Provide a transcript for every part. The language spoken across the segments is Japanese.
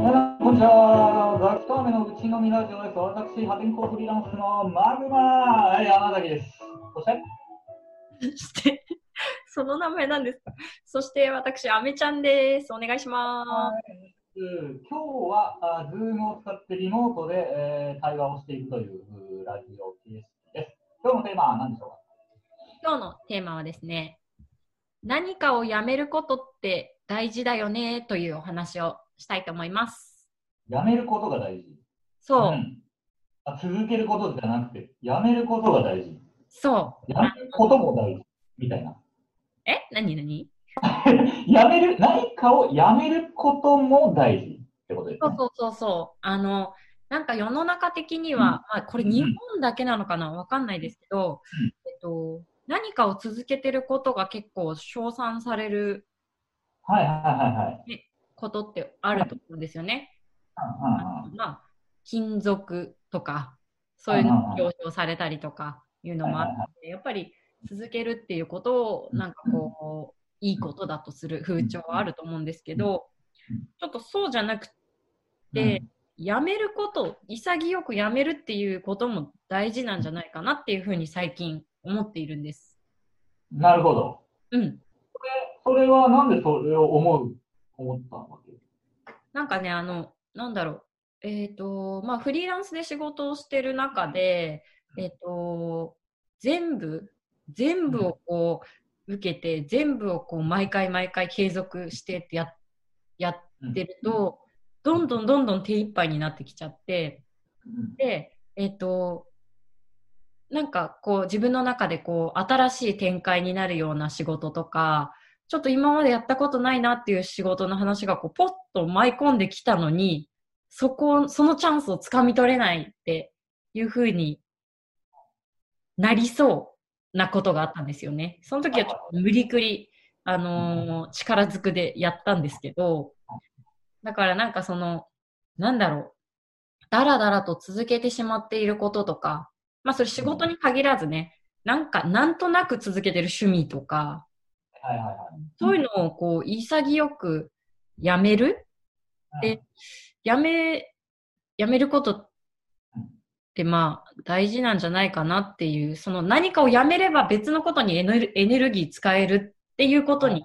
こんにちは。ザキトーメのうちのみラジオです。私、派遣コーフリーランスのマグマー山崎です。そして、して、その名前なんですか。そして私、アメちゃんです。お願いしま今日はあ Zoom を使ってリモートで、えー対話をしていくというラジオ形式です。今日のテーマは何でしょうか？す。今日のテーマはですね、何かをやめることって大事だよねというお話をしたいと思います。やめることが大事。そう、んあ続けることじゃなくて、やめることが大事。そう。やめることも大事。みたいな。え？何何？やめる、何かをやめることも大事ってことですね。そうそうそうそう。あの、なんか世の中的には、まあこれ日本だけなのかな？わかんないですけど、うんえっと、何かを続けてることが結構称賛されるはいはいはいはい。ことってあると思うんですよね。うんうんうんまあ、金属とか、そういうのが表彰されたりとかいうのもあって、やっぱり続けるっていうことを、なんかこう、いいことだとする風潮はあると思うんですけどうん、ちょっとそうじゃなくて、やめること、潔くやめるっていうことも大事なんじゃないかなっていうふうに最近思っているんです。なるほど。うん。それはなんでそれを思う、思ったわけ。なんかね、あの、なんだろう。えっ、と、まあ、フリーランスで仕事をしてる中で、えっ、と、全部、全部をこう、受けて、全部をこう、毎回毎回継続してってややってると、どんどんどんどん手一杯になってきちゃって、うん。で、えっ、と、なんかこう自分の中でこう新しい展開になるような仕事とか、ちょっと今までやったことないなっていう仕事の話がこうポッと舞い込んできたのに、そこ、そのチャンスをつかみ取れないっていうふうになりそうなことがあったんですよね。その時はちょっと無理くり、あのー力ずくでやったんですけど、だからなんかその、なんだろう、だらだらと続けてしまっていることとか、まあそれ仕事に限らずね、なんかなんとなく続けてる趣味とか、はいはいはい。そういうのをこう潔くやめる？でやめ、やめることってまあ大事なんじゃないかなっていう、その何かをやめれば別のことにエネルエネルギー使えるっていうことに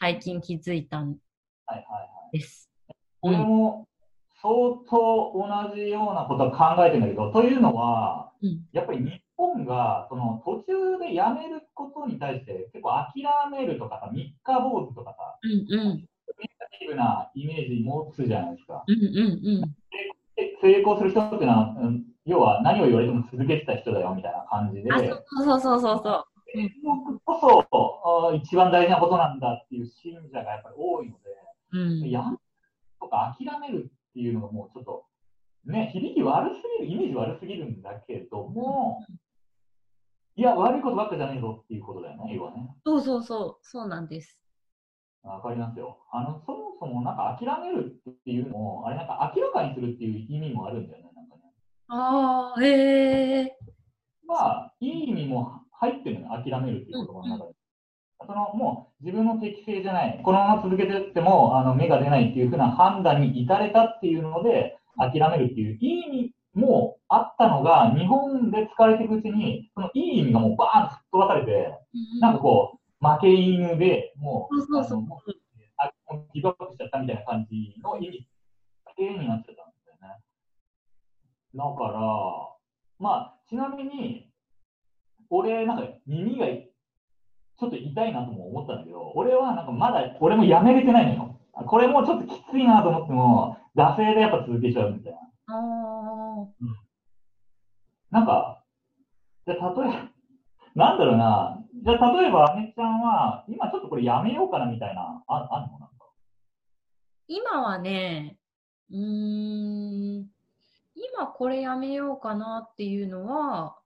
最近気づいたんはいはいはい。です。俺も相当同じようなことは考えてるんだけど、というのは、うんやっぱり日本がその途中でやめることに対して結構諦めるとかさ、三日坊主とかさ、うんうん。ネガティブなイメージ持つじゃないですか。うんうんうん。で成功する人っていうのは、うん要は何を言われても続けてた人だよみたいな感じで、あ、そうそうそうそうそう。継続こそあ一番大事なことなんだっていう信者がやっぱり多いので、うん。やんとか諦めるっていうのがもうちょっと、ね、響き悪すぎる、イメージ悪すぎるんだけども、いや、悪いことばっかじゃねえぞっていうことだよね、要はね。そうそうそう、そうなんです。わかりますよ。あの、そもそもなんか諦めるっていうのも、あれなんか明らかにするっていう意味もあるんだよね、なんかね。ああ、へえ。まあ、いい意味も入ってるのね、諦めるっていう言葉の中に。そのもう自分の適性じゃない、このまま続けてってもあの芽が出ないっていうふうな判断に至れたっていうので、諦めるっていういい意味もあったのが、日本で使われていくうちに、そのいい意味がもうバーンと吹っ飛ばされて、なんかこう、負け犬で、もう、そうそうそうあのギブアップしちゃったみたいな感じの意味だけになっちゃったんですよね。だから、まあ、ちなみに、俺、なんか耳がちょっと痛いなとも思ったんだけど、俺はなんかまだ、俺もやめれてないのよ。これもうちょっときついなと思っても、惰性でやっぱ続けちゃうみたいな。あなんか、じゃあ例えば、なんだろうな、じゃあ例えば、あめちゃんは、今ちょっとこれやめようかなみたいな、ああるの？なんか。今はね、うーん、今これやめようかなっていうのは、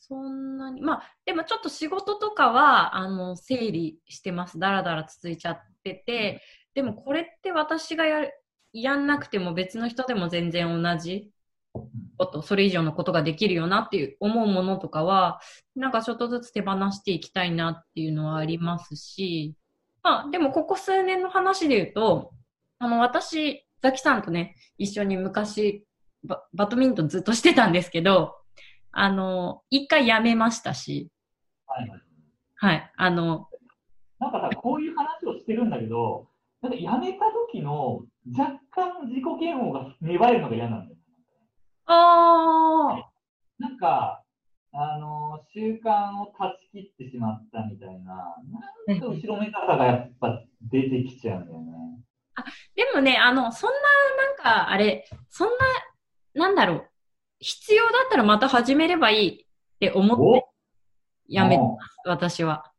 そんなに、まあ、でもちょっと仕事とかは、あの、整理してます。だらだら続いちゃってて、でもこれって私がやる、やんなくても別の人でも全然同じこと、それ以上のことができるよなっていう思うものとかは、なんかちょっとずつ手放していきたいなっていうのはありますし、まあでもここ数年の話で言うと、あの私、ザキさんとね、一緒に昔バ、バドミントンずっとしてたんですけど、あの、一回やめましたし、はいはい。はい。あの、なんかさ、こういう話をしてるんだけど、なんかやめた時の若干自己嫌悪が芽生えるのが嫌なんだよ。あなんか、あの、習慣を断ち切ってしまったみたいな、なんか後ろめたさがやっぱ出てきちゃうんだよね。でもね、あの、そんな、なんか、あれ、そんな、なんだろう、必要だったらまた始めればいいって思ってやめておます、私は。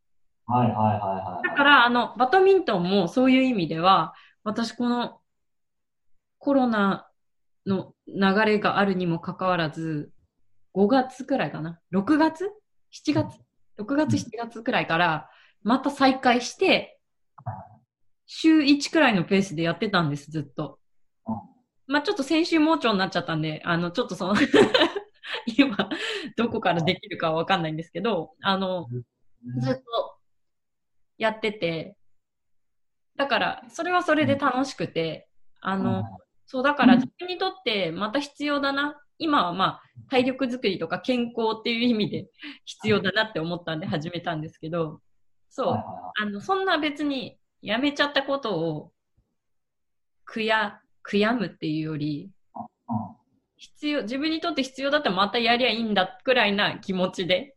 はいはいはいはい。だから、あの、バドミントンもそういう意味では、私このコロナの流れがあるにもかかわらず、5月くらいかな ?6 月 ?7 月 ?6 月、7月くらいから、また再開して、週1くらいのペースでやってたんです、ずっとうん。まあちょっと先週盲腸になっちゃったんで、あの、ちょっとその、今、どこからできるかはわかんないんですけど、あの、ずっとやってて、だから、それはそれで楽しくて、あの、そう、だから自分にとってまた必要だな。今はまあ、体力づくりとか健康っていう意味で 必要だなって思ったんで始めたんですけど、そう、あの、そんな別にやめちゃったことを悔や、悔やむっていうより、必要、自分にとって必要だったらまたやりゃいいんだくらいな気持ちで。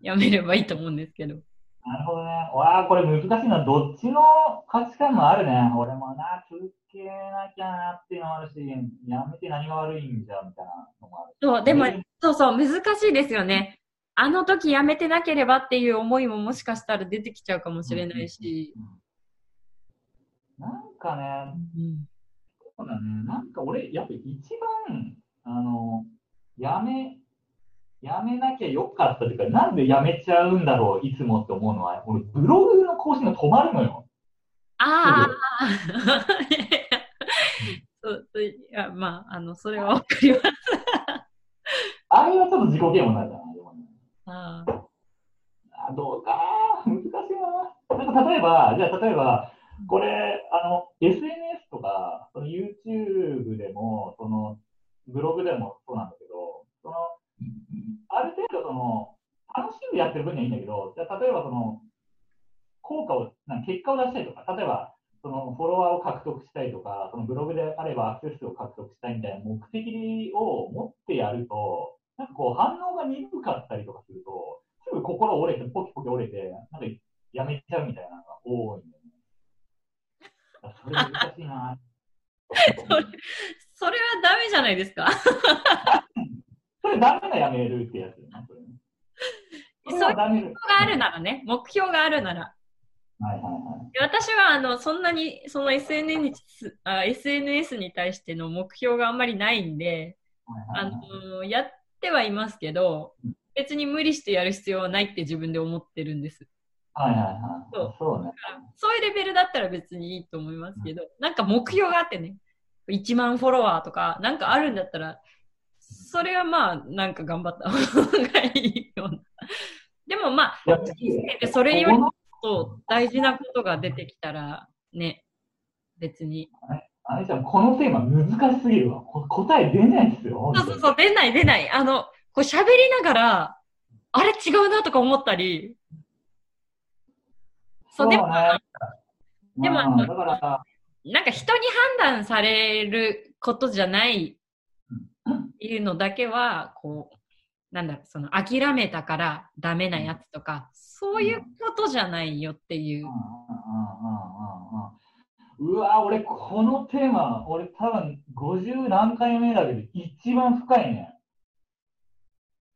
やめればいいと思うんですけど。なるほどね。わあ、これ難しいな。どっちの価値観もあるね。俺もな、続けなきゃなっていうのもあるし、やめて何が悪いんじゃ、みたいなのもあるし。そう、でもうん、そうそう、難しいですよね。あの時やめてなければっていう思いももしかしたら出てきちゃうかもしれないし。なんかね、うんそうだね。なんか俺、やっぱ一番、あの、やめ、やめなきゃよかったというか、なんでやめちゃうんだろう、いつもって思うのは、俺、ブログの更新が止まるのよ。ああ、そういや、まあ、あの、それはわかります。あれはちょっと自己嫌悪になるじゃないでもねああどうか難しいな。なんか例えば、じゃあ例えば、これ、あの、SNS とか、その YouTube でも、その、ブログでもそうなんだその、楽しんでやってる分にはいいんだけど、じゃ例えばその、効果を、な結果を出したいとか、例えば、そのフォロワーを獲得したいとか、そのブログであればアクセス数を獲得したいみたいな目的を持ってやると、なんかこう反応が鈍かったりとかすると、すぐ心折れて、ポキポキ折れて、なんかやめちゃうみたいなのが多いんだよね。それ難しいな。それはダメじゃないですか。それダメなやめるってやつよね、それね。それは。目標があるならね、目標があるなら。はいはいはい。私は、あの、そんなに、その SNS にあ SNS に対しての目標があんまりないんで、あはいはいはいの、やってはいますけど、別に無理してやる必要はないって自分で思ってるんです。はいはいはい。そうそうね。そういうレベルだったら別にいいと思いますけど、なんか目標があってね、1万フォロワーとか、なんかあるんだったら、それはまあ、なんか頑張った方がいいような。でもまあ、でそれよりこもっと大事なことが出てきたら、ね、別に。のあれちゃん、このテーマ難しすぎるわ。こ答え出ないですよ。そうそうそう、出ない出ない。あの、こう喋りながら、あれ違うなとか思ったり、そう、でも、ね。でもうんだから、なんか人に判断されることじゃないいうのだけは、こう、なんだろう、その諦めたからダメなやつとか、そういうことじゃないよっていううわ、俺、このテーマ、俺多分50何回目だけど、一番深いね。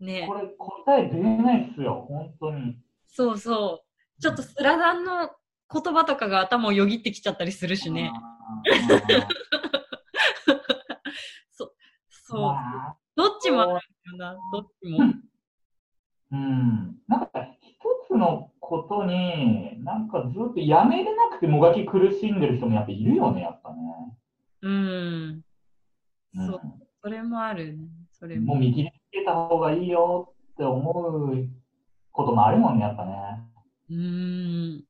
ねこ。れ、答え出ないっすよ、本当に。そうそう。ちょっとスラダンの言葉とかが頭をよぎってきちゃったりするしね。そう。どっちもあるよな、どっちも。うん。なんか、一つのことに、なんかずっとやめれなくてもがき苦しんでる人もやっぱいるよね、やっぱね。うん。うんそう。それもあるね。それも。もう見切りつけた方がいいよって思うこともあるもんね、やっぱね。うん。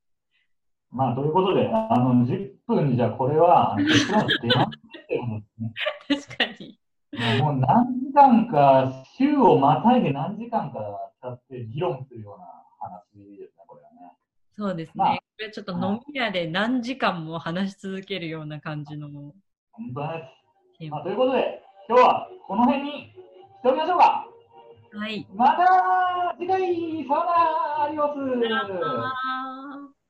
まあ、ということで、あの、じ分じゃこれは、結論出ますってことですね。確かに。もう何時間か、週をまたいで何時間か使って議論するような話ですね、これはね。そうですね。まあこれちょっと飲み屋で何時間も話し続けるような感じの本当です。まあ、ということで、今日はこの辺にしておきましょうか。はい。また次回、さよなら、アディオス。